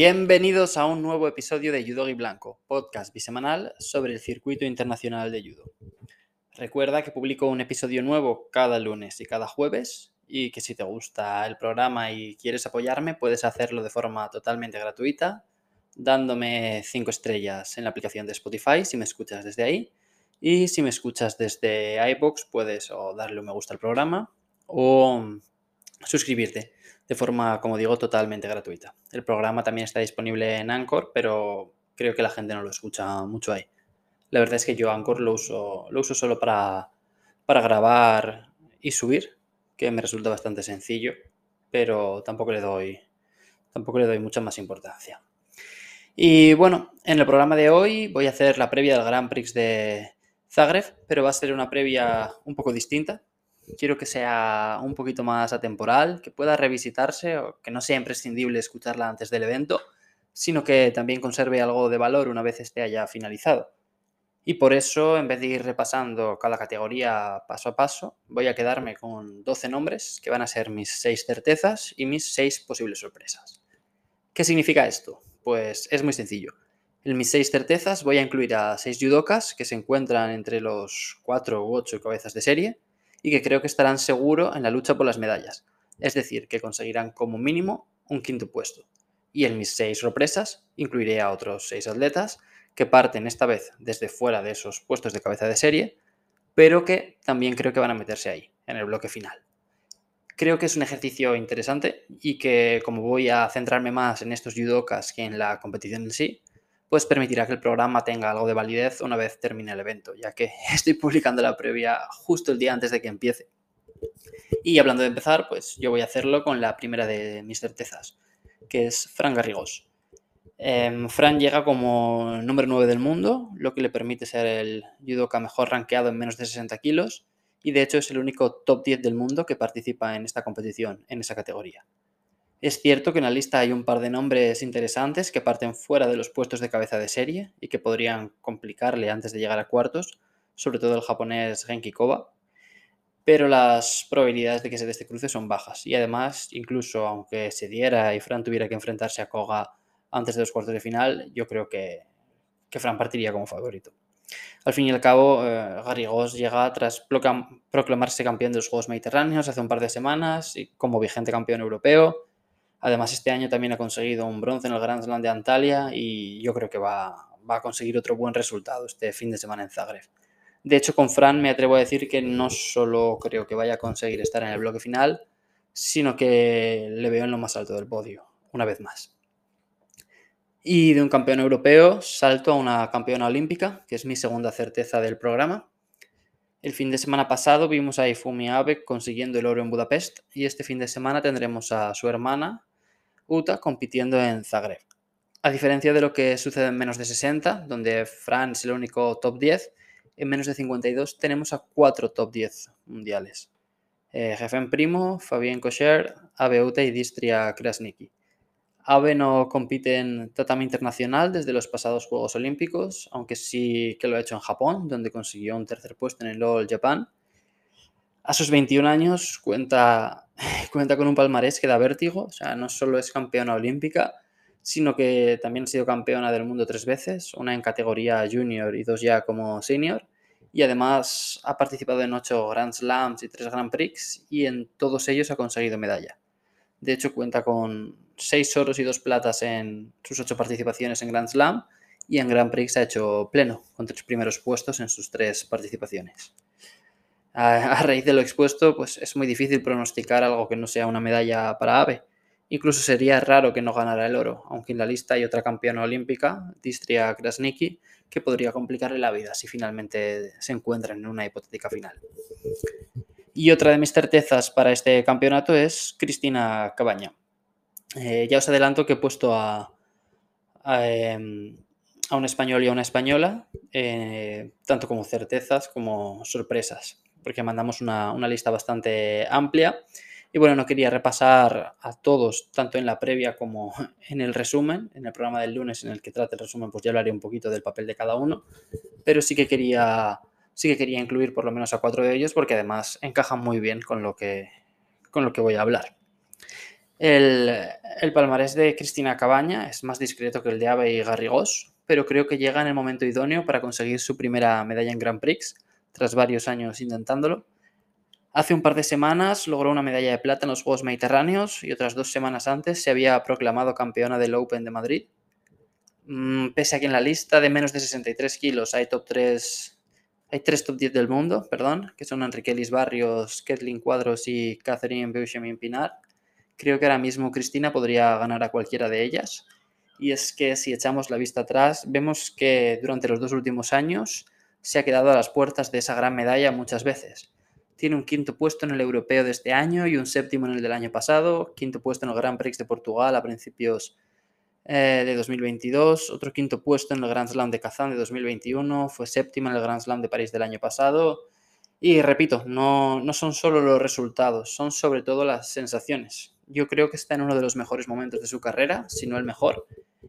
Bienvenidos a un nuevo episodio de Judo y Blanco, podcast bisemanal sobre el circuito internacional de judo. Recuerda que publico un episodio nuevo cada lunes y cada jueves y que si te gusta el programa y quieres apoyarme puedes hacerlo de forma totalmente gratuita dándome 5 estrellas en la aplicación de Spotify si me escuchas desde ahí y si me escuchas desde iBox puedes o darle un me gusta al programa o suscribirte de forma, como digo, totalmente gratuita. El programa también está disponible en Anchor, pero creo que la gente no lo escucha mucho ahí. La verdad es que yo Anchor lo uso, lo uso solo para, para grabar y subir, que me resulta bastante sencillo, pero tampoco le doy, tampoco le doy mucha más importancia. Y bueno, en el programa de hoy voy a hacer la previa del Grand Prix de Zagreb, pero va a ser una previa un poco distinta, quiero que sea un poquito más atemporal, que pueda revisitarse o que no sea imprescindible escucharla antes del evento, sino que también conserve algo de valor una vez esté haya finalizado. Y por eso, en vez de ir repasando cada categoría paso a paso, voy a quedarme con 12 nombres que van a ser mis 6 certezas y mis 6 posibles sorpresas. ¿Qué significa esto? Pues es muy sencillo. En mis 6 certezas voy a incluir a 6 judokas que se encuentran entre los 4 u 8 cabezas de serie, y que creo que estarán seguros en la lucha por las medallas, es decir, que conseguirán como mínimo un quinto puesto. Y en mis seis sorpresas incluiré a otros seis atletas que parten esta vez desde fuera de esos puestos de cabeza de serie, pero que también creo que van a meterse ahí, en el bloque final. Creo que es un ejercicio interesante y que como voy a centrarme más en estos judokas que en la competición en sí, pues permitirá que el programa tenga algo de validez una vez termine el evento, ya que estoy publicando la previa justo el día antes de que empiece. Y hablando de empezar, pues yo voy a hacerlo con la primera de mis certezas, que es Fran Garrigós. Em, Fran llega como número 9 del mundo, lo que le permite ser el judoka mejor rankeado en menos de 60 kilos, y de hecho es el único top 10 del mundo que participa en esta competición, en esa categoría. Es cierto que en la lista hay un par de nombres interesantes que parten fuera de los puestos de cabeza de serie y que podrían complicarle antes de llegar a cuartos, sobre todo el japonés Genki Koba, pero las probabilidades de que se dé este cruce son bajas y además, incluso aunque se diera y Fran tuviera que enfrentarse a Koga antes de los cuartos de final, yo creo que, que Fran partiría como favorito. Al fin y al cabo, eh, Garrigós llega tras proclamarse campeón de los Juegos Mediterráneos hace un par de semanas y como vigente campeón europeo Además, este año también ha conseguido un bronce en el Grand Slam de Antalya y yo creo que va, a conseguir otro buen resultado este fin de semana en Zagreb. De hecho, con Fran me atrevo a decir que no solo creo que vaya a conseguir estar en el bloque final, sino que le veo en lo más alto del podio, una vez más. Y de un campeón europeo salto a una campeona olímpica, que es mi segunda certeza del programa. El fin de semana pasado vimos a Ifumi Abe consiguiendo el oro en Budapest y este fin de semana tendremos a su hermana, Uta compitiendo en Zagreb. A diferencia de lo que sucede en menos de 60, donde Fran es el único top 10, en menos de 52 tenemos a cuatro top 10 mundiales. Eh, en Primo, Fabien Kocher, Abe Uta y Distria Krasniki. Abe no compite en tatami internacional desde los pasados Juegos Olímpicos, aunque sí que lo ha hecho en Japón, donde consiguió un tercer puesto en el All Japan. A sus 21 años cuenta cuenta con un palmarés que da vértigo, o sea, no solo es campeona olímpica, sino que también ha sido campeona del mundo tres veces, una en categoría junior y dos ya como senior, y además ha participado en ocho Grand Slams y tres Grand Prix, y en todos ellos ha conseguido medalla. De hecho, cuenta con seis oros y dos platas en sus ocho participaciones en Grand Slam, y en Grand Prix ha hecho pleno, con tres primeros puestos en sus tres participaciones a, raíz de lo expuesto, pues es muy difícil pronosticar algo que no sea una medalla para AVE. Incluso sería raro que no ganara el oro, aunque en la lista hay otra campeona olímpica, Distria Krasniki, que podría complicarle la vida si finalmente se encuentran en una hipotética final. Y otra de mis certezas para este campeonato es Cristina Cabaña. Eh, ya os adelanto que he puesto a, a, em, un español y a una española, eh, tanto como certezas como sorpresas porque mandamos una, lista bastante amplia. Y bueno, no quería repasar a todos, tanto en la previa como en el resumen. En el programa del lunes en el que trate el resumen, pues ya hablaré un poquito del papel de cada uno. Pero sí que quería, sí que quería incluir por lo menos a cuatro de ellos, porque además encajan muy bien con lo que, con lo que voy a hablar. El, palmarés de Cristina Cabaña es más discreto que el de Ave y Garrigós, pero creo que llega en el momento idóneo para conseguir su primera medalla en Grand Prix, tras varios años intentándolo. Hace un par de semanas logró una medalla de plata en los Juegos Mediterráneos y otras dos semanas antes se había proclamado campeona del Open de Madrid. Mm, pese a que en la lista de menos de 63 kilos hay top 3, hay tres top 10 del mundo, perdón, que son Enrique Elis Barrios, Kathleen Cuadros y Catherine Beuchemin Pinar, Creo que ahora mismo Cristina podría ganar a cualquiera de ellas. Y es que si echamos la vista atrás, vemos que durante los dos últimos años se ha quedado a las puertas de esa gran medalla muchas veces. Tiene un quinto puesto en el europeo de este año y un séptimo en el del año pasado, quinto puesto en el Grand Prix de Portugal a principios eh, de 2022, otro quinto puesto en el Grand Slam de Kazán de 2021, fue séptima en el Grand Slam de París del año pasado. Y repito, no, no son solo los resultados, son sobre todo las sensaciones yo creo que está en uno de los mejores momentos de su carrera, si no el mejor,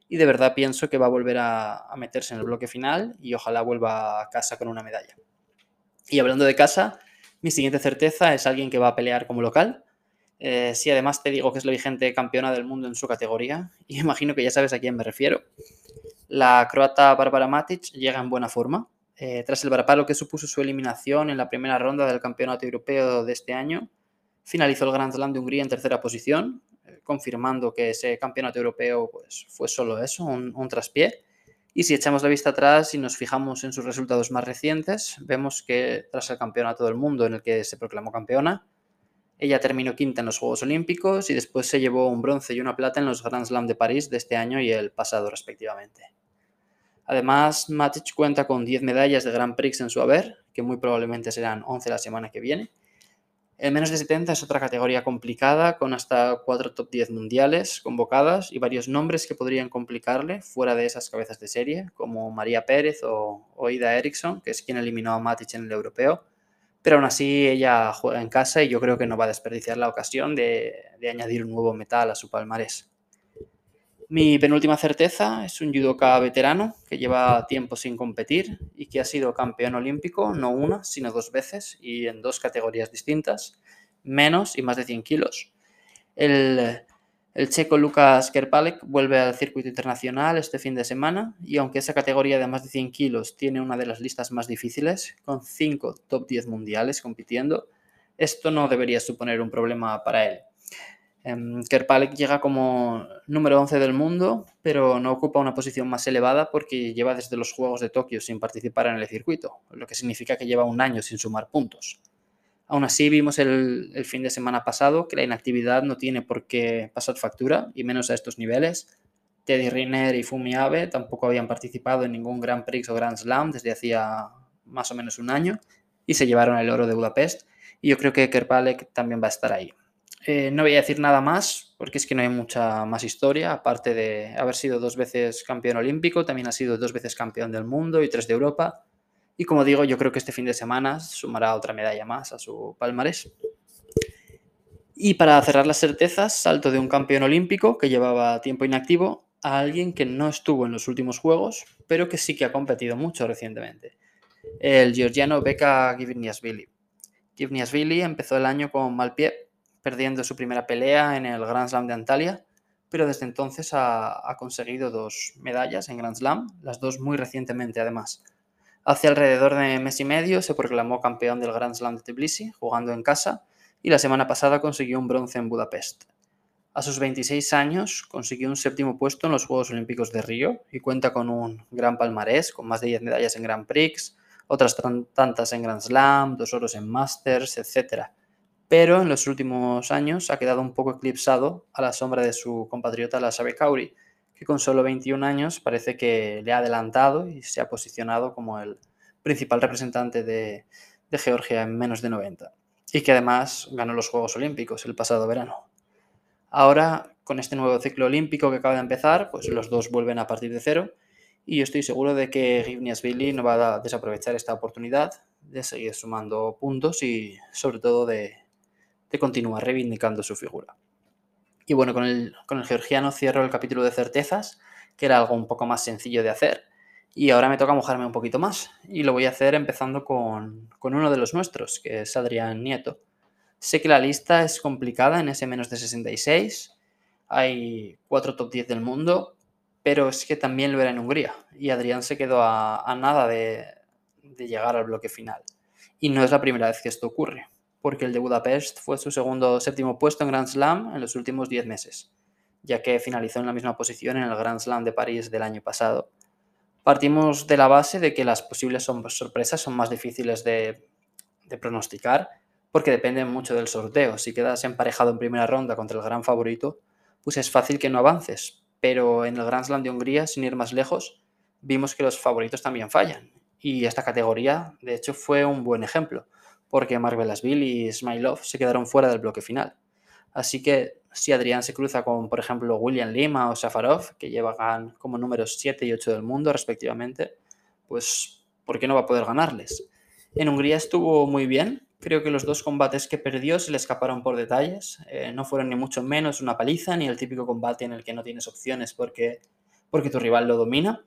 y de verdad pienso que va a volver a, meterse en el bloque final y ojalá vuelva a casa con una medalla. Y hablando de casa, mi siguiente certeza es alguien que va a pelear como local. Eh, si además te digo que es la vigente campeona del mundo en su categoría, y imagino que ya sabes a quién me refiero. La croata Barbara Matic llega en buena forma. Eh, tras el varapalo que supuso su eliminación en la primera ronda del Campeonato Europeo de este año, Finalizó el Grand Slam de Hungría en tercera posición, confirmando que ese campeonato europeo pues, fue solo eso, un, traspié. Y si echamos la vista atrás y nos fijamos en sus resultados más recientes, vemos que tras el campeonato del mundo en el que se proclamó campeona, ella terminó quinta en los Juegos Olímpicos y después se llevó un bronce y una plata en los Grand Slam de París de este año y el pasado respectivamente. Además, Matic cuenta con 10 medallas de Grand Prix en su haber, que muy probablemente serán 11 la semana que viene, el menos de 70 es otra categoría complicada, con hasta cuatro top 10 mundiales convocadas y varios nombres que podrían complicarle fuera de esas cabezas de serie, como María Pérez o, Ida Eriksson, que es quien eliminó a Matic en el europeo. Pero aún así ella juega en casa y yo creo que no va a desperdiciar la ocasión de, de añadir un nuevo metal a su palmarés. Mi penúltima certeza es un judoka veterano que lleva tiempo sin competir y que ha sido campeón olímpico no una, sino dos veces y en dos categorías distintas, menos y más de 100 kilos. El, checo Lucas Kerpalek vuelve al circuito internacional este fin de semana y aunque esa categoría de más de 100 kilos tiene una de las listas más difíciles, con 5 top 10 mundiales compitiendo, esto no debería suponer un problema para él. Em, Kerpalek llega como número 11 del mundo, pero no ocupa una posición más elevada porque lleva desde los Juegos de Tokio sin participar en el circuito, lo que significa que lleva un año sin sumar puntos. Aún así, vimos el, fin de semana pasado que la inactividad no tiene por qué pasar factura, y menos a estos niveles. Teddy Riner y Fumi Abe tampoco habían participado en ningún Grand Prix o Grand Slam desde hacía más o menos un año y se llevaron el oro de Budapest. Y yo creo que Kerpalek también va a estar ahí. Eh, no voy a decir nada más porque es que no hay mucha más historia, aparte de haber sido dos veces campeón olímpico, también ha sido dos veces campeón del mundo y tres de Europa. Y como digo, yo creo que este fin de semana sumará otra medalla más a su palmarés. Y para cerrar las certezas, salto de un campeón olímpico que llevaba tiempo inactivo a alguien que no estuvo en los últimos Juegos, pero que sí que ha competido mucho recientemente. El georgiano Beka Givniasvili. Givniasvili empezó el año con mal pie perdiendo su primera pelea en el Grand Slam de Antalya, pero desde entonces ha, conseguido dos medallas en Grand Slam, las dos muy recientemente además. Hace alrededor de mes y medio se proclamó campeón del Grand Slam de Tbilisi, jugando en casa, y la semana pasada consiguió un bronce en Budapest. A sus 26 años consiguió un séptimo puesto en los Juegos Olímpicos de Río y cuenta con un gran palmarés, con más de 10 medallas en Grand Prix, otras tantas en Grand Slam, dos oros en Masters, etc pero en los últimos años ha quedado un poco eclipsado a la sombra de su compatriota la Kauri, que con solo 21 años parece que le ha adelantado y se ha posicionado como el principal representante de, Georgia en menos de 90, y que además ganó los Juegos Olímpicos el pasado verano. Ahora, con este nuevo ciclo olímpico que acaba de empezar, pues los dos vuelven a partir de cero, y yo estoy seguro de que Billy no va a desaprovechar esta oportunidad de seguir sumando puntos y sobre todo de, de continuar reivindicando su figura. Y bueno, con el, con el georgiano cierro el capítulo de certezas, que era algo un poco más sencillo de hacer. Y ahora me toca mojarme un poquito más. Y lo voy a hacer empezando con, con uno de los nuestros, que es Adrián Nieto. Sé que la lista es complicada en ese menos de 66 hay cuatro top 10 del mundo, pero es que también lo era en Hungría y Adrián se quedó a, nada de, de llegar al bloque final. Y no es la primera vez que esto ocurre, porque el de Budapest fue su segundo séptimo puesto en Grand Slam en los últimos 10 meses, ya que finalizó en la misma posición en el Grand Slam de París del año pasado. Partimos de la base de que las posibles sorpresas son más difíciles de, de pronosticar porque depende mucho del sorteo. Si quedas emparejado en primera ronda contra el gran favorito, pues es fácil que no avances. Pero en el Grand Slam de Hungría, sin ir más lejos, vimos que los favoritos también fallan. Y esta categoría, de hecho, fue un buen ejemplo, porque Mark Velasville y Smilov se quedaron fuera del bloque final. Así que si Adrián se cruza con, por ejemplo, William Lima o Safarov, que llevan como números 7 y 8 del mundo respectivamente, pues ¿por qué no va a poder ganarles? En Hungría estuvo muy bien. Creo que los dos combates que perdió se le escaparon por detalles. Eh, no fueron ni mucho menos una paliza, ni el típico combate en el que no tienes opciones porque, porque tu rival lo domina.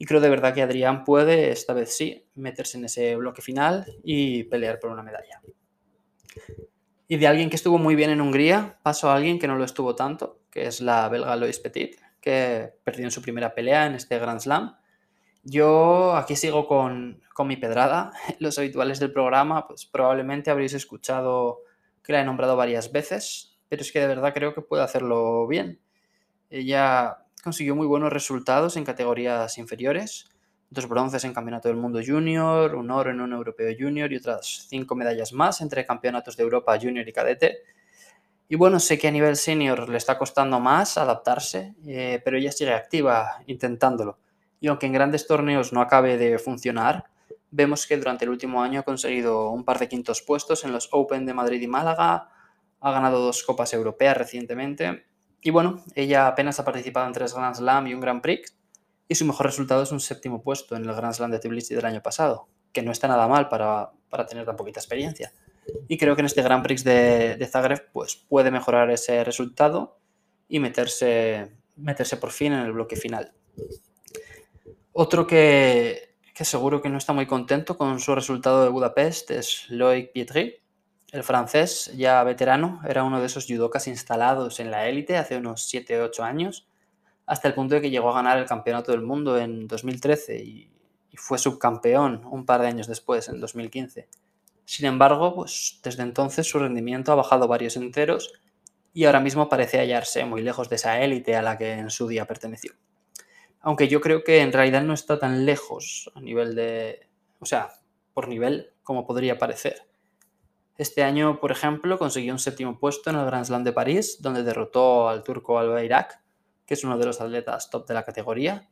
Y creo de verdad que Adrián puede, esta vez sí, meterse en ese bloque final y pelear por una medalla. Y de alguien que estuvo muy bien en Hungría, paso a alguien que no lo estuvo tanto, que es la belga Lois Petit, que perdió en su primera pelea en este Grand Slam yo aquí sigo con, mi pedrada. Los habituales del programa, pues probablemente habréis escuchado que la he nombrado varias veces, pero es que de verdad creo que puede hacerlo bien. Ella consiguió muy buenos resultados en categorías inferiores, dos bronces en Campeonato del Mundo Junior, un oro en un Europeo Junior y otras cinco medallas más entre Campeonatos de Europa Junior y Cadete. Y bueno, sé que a nivel senior le está costando más adaptarse, eh, pero ella sigue activa intentándolo. Y aunque en grandes torneos no acabe de funcionar, vemos que durante el último año ha conseguido un par de quintos puestos en los Open de Madrid y Málaga, ha ganado dos copas europeas recientemente y bueno, ella apenas ha participado en tres Grand Slam y un Grand Prix y su mejor resultado es un séptimo puesto en el Grand Slam de Tbilisi del año pasado, que no está nada mal para, tener tan poquita experiencia. Y creo que en este Grand Prix de, Zagreb pues, puede mejorar ese resultado y meterse, meterse por fin en el bloque final. Otro que, seguro que no está muy contento con su resultado de Budapest es Loic Pietri. El francés, ya veterano, era uno de esos judokas instalados en la élite hace unos 7-8 años, hasta el punto de que llegó a ganar el campeonato del mundo en 2013 y, fue subcampeón un par de años después, en 2015. Sin embargo, pues desde entonces su rendimiento ha bajado varios enteros y ahora mismo parece hallarse muy lejos de esa élite a la que en su día perteneció. Aunque yo creo que en realidad no está tan lejos a nivel de. O sea, por nivel como podría parecer. Este año, por ejemplo, consiguió un séptimo puesto en el Grand Slam de París, donde derrotó al turco Albayrak, que es uno de los atletas top de la categoría.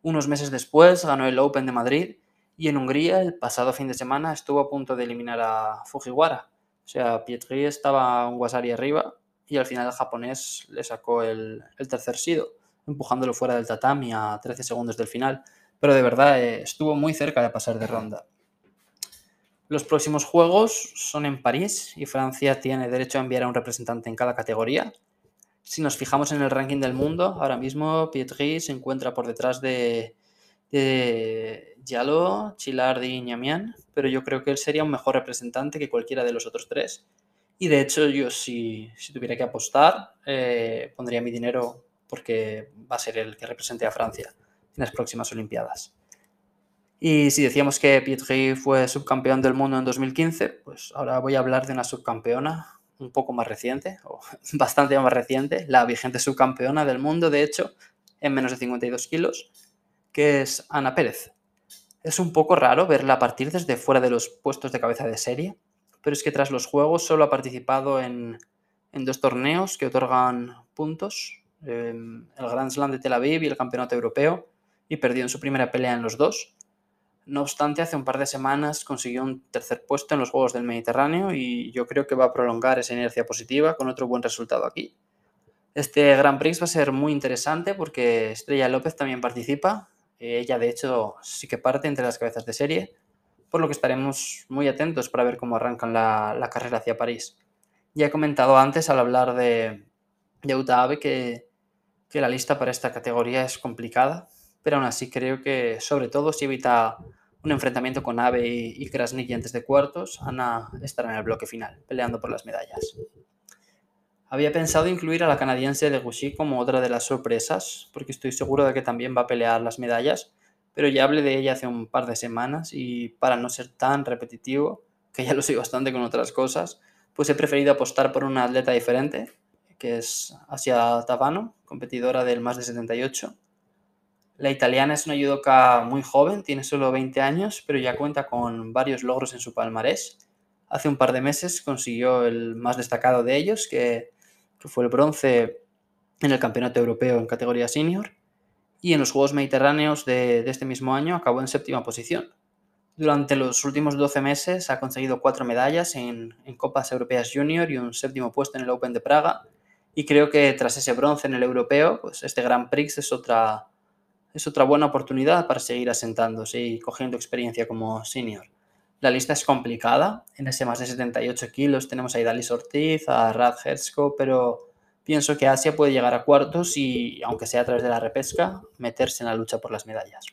Unos meses después ganó el Open de Madrid y en Hungría el pasado fin de semana estuvo a punto de eliminar a Fujiwara. O sea, Pietri estaba un Wasari arriba y al final el japonés le sacó el, el tercer sido empujándolo fuera del tatami a 13 segundos del final, pero de verdad eh, estuvo muy cerca de pasar de ronda. Los próximos juegos son en París y Francia tiene derecho a enviar a un representante en cada categoría. Si nos fijamos en el ranking del mundo, ahora mismo Pietri se encuentra por detrás de, de Giallo, Chilardi y Ñamian, pero yo creo que él sería un mejor representante que cualquiera de los otros tres. Y de hecho, yo si, tuviera que apostar, eh, pondría mi dinero porque va a ser el que represente a Francia en las próximas Olimpiadas. Y si decíamos que Pietri fue subcampeón del mundo en 2015, pues ahora voy a hablar de una subcampeona un poco más reciente, o bastante más reciente, la vigente subcampeona del mundo, de hecho, en menos de 52 kilos, que es Ana Pérez. Es un poco raro verla partir desde fuera de los puestos de cabeza de serie, pero es que tras los Juegos solo ha participado en, en dos torneos que otorgan puntos el Grand Slam de Tel Aviv y el Campeonato Europeo, y perdió en su primera pelea en los dos. No obstante, hace un par de semanas consiguió un tercer puesto en los Juegos del Mediterráneo y yo creo que va a prolongar esa inercia positiva con otro buen resultado aquí. Este Grand Prix va a ser muy interesante porque Estrella López también participa. Ella, de hecho, sí que parte entre las cabezas de serie, por lo que estaremos muy atentos para ver cómo arrancan la, carrera hacia París. Ya he comentado antes al hablar de, de Utabe que que la lista para esta categoría es complicada, pero aún así creo que sobre todo si evita un enfrentamiento con Ave y, Krasniki antes de cuartos, Ana estará en el bloque final, peleando por las medallas. Había pensado incluir a la canadiense de Gucci como otra de las sorpresas, porque estoy seguro de que también va a pelear las medallas, pero ya hablé de ella hace un par de semanas y para no ser tan repetitivo, que ya lo soy bastante con otras cosas, pues he preferido apostar por una atleta diferente, que es Asia Tavano, competidora del más de 78. La italiana es una judoka muy joven, tiene solo 20 años, pero ya cuenta con varios logros en su palmarés. Hace un par de meses consiguió el más destacado de ellos, que, fue el bronce en el Campeonato Europeo en categoría senior, y en los Juegos Mediterráneos de, este mismo año acabó en séptima posición. Durante los últimos 12 meses ha conseguido cuatro medallas en, Copas Europeas Junior y un séptimo puesto en el Open de Praga, y creo que tras ese bronce en el europeo, pues este Grand Prix es otra, es otra buena oportunidad para seguir asentándose y cogiendo experiencia como senior. La lista es complicada, en ese más de 78 kilos tenemos a Idalis Ortiz, a Rad Hertzko, pero pienso que Asia puede llegar a cuartos y, aunque sea a través de la repesca, meterse en la lucha por las medallas.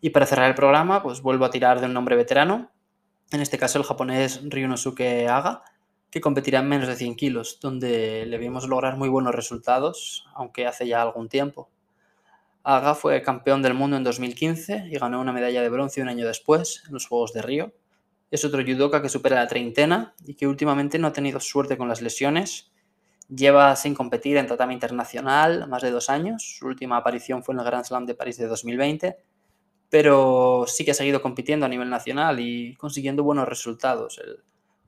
Y para cerrar el programa, pues vuelvo a tirar de un nombre veterano, en este caso el japonés Ryunosuke Aga, que competirá en menos de 100 kilos, donde le vimos lograr muy buenos resultados, aunque hace ya algún tiempo. Aga fue campeón del mundo en 2015 y ganó una medalla de bronce un año después en los Juegos de Río. Es otro judoka que supera la treintena y que últimamente no ha tenido suerte con las lesiones. Lleva sin competir en tatami internacional más de dos años. Su última aparición fue en el Grand Slam de París de 2020, pero sí que ha seguido compitiendo a nivel nacional y consiguiendo buenos resultados.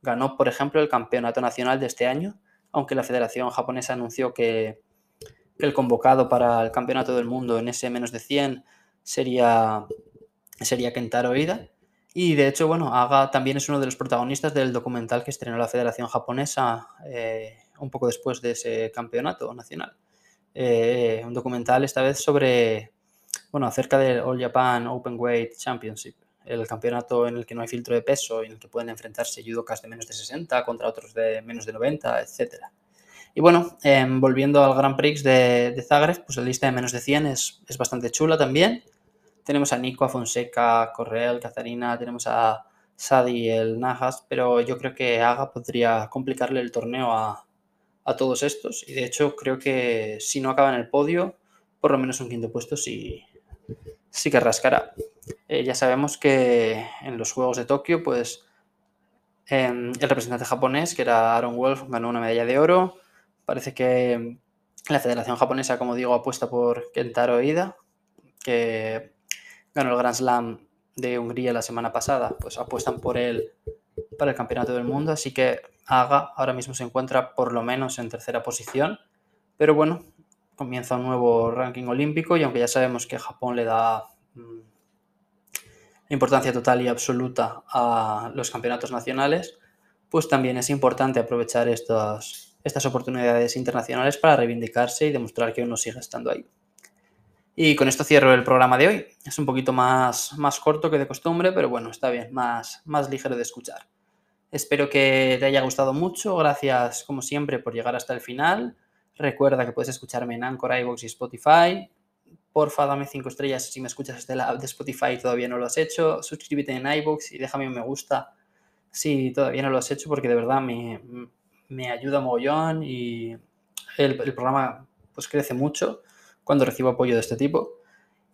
Ganó, por ejemplo, el campeonato nacional de este año, aunque la Federación Japonesa anunció que, el convocado para el campeonato del mundo en ese menos de 100 sería, sería Kentaro Ida. Y de hecho, bueno, Aga también es uno de los protagonistas del documental que estrenó la Federación Japonesa eh, un poco después de ese campeonato nacional. Eh, un documental esta vez sobre, bueno, acerca del All Japan Open Weight Championship el campeonato en el que no hay filtro de peso, en el que pueden enfrentarse judokas de menos de 60 contra otros de menos de 90, etc. Y bueno, em, volviendo al Grand Prix de, Zagreb, pues la lista de menos de 100 es, es bastante chula también. Tenemos a Nico, a Fonseca, Correal, Cazarina, tenemos a Sadi, el Najas, pero yo creo que Aga podría complicarle el torneo a, a todos estos. Y de hecho, creo que si no acaba en el podio, por lo menos un quinto puesto sí, sí que rascará. Eh, ya sabemos que en los Juegos de Tokio, pues em, el representante japonés, que era Aaron Wolf, ganó una medalla de oro. Parece que la Federación Japonesa, como digo, apuesta por Kentaro Ida, que ganó el Grand Slam de Hungría la semana pasada, pues apuestan por él para el Campeonato del Mundo, así que Aga ahora mismo se encuentra por lo menos en tercera posición, pero bueno, comienza un nuevo ranking olímpico y aunque ya sabemos que Japón le da mm, importancia total y absoluta a los campeonatos nacionales, pues también es importante aprovechar estas, estas oportunidades internacionales para reivindicarse y demostrar que uno sigue estando ahí. Y con esto cierro el programa de hoy. Es un poquito más, más corto que de costumbre, pero bueno, está bien, más, más ligero de escuchar. Espero que te haya gustado mucho. Gracias, como siempre, por llegar hasta el final. Recuerda que puedes escucharme en Anchor, iVoox y Spotify. Porfa, dame 5 estrellas si me escuchas desde la de Spotify y todavía no lo has hecho. Suscríbete en iVoox y déjame un me gusta si todavía no lo has hecho porque de verdad me, me ayuda mogollón y el, programa pues crece mucho cuando recibo apoyo de este tipo.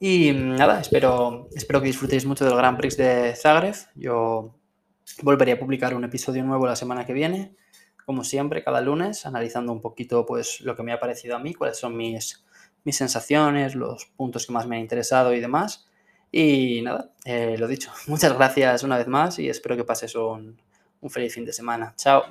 Y nada, espero, espero que disfrutéis mucho del Grand Prix de Zagreb. Yo volveré a publicar un episodio nuevo la semana que viene como siempre, cada lunes, analizando un poquito pues, lo que me ha parecido a mí, cuáles son mis, mis sensaciones, los puntos que más me han interesado y demás. Y nada, eh, lo dicho, muchas gracias una vez más y espero que pases un, un feliz fin de semana. Chao.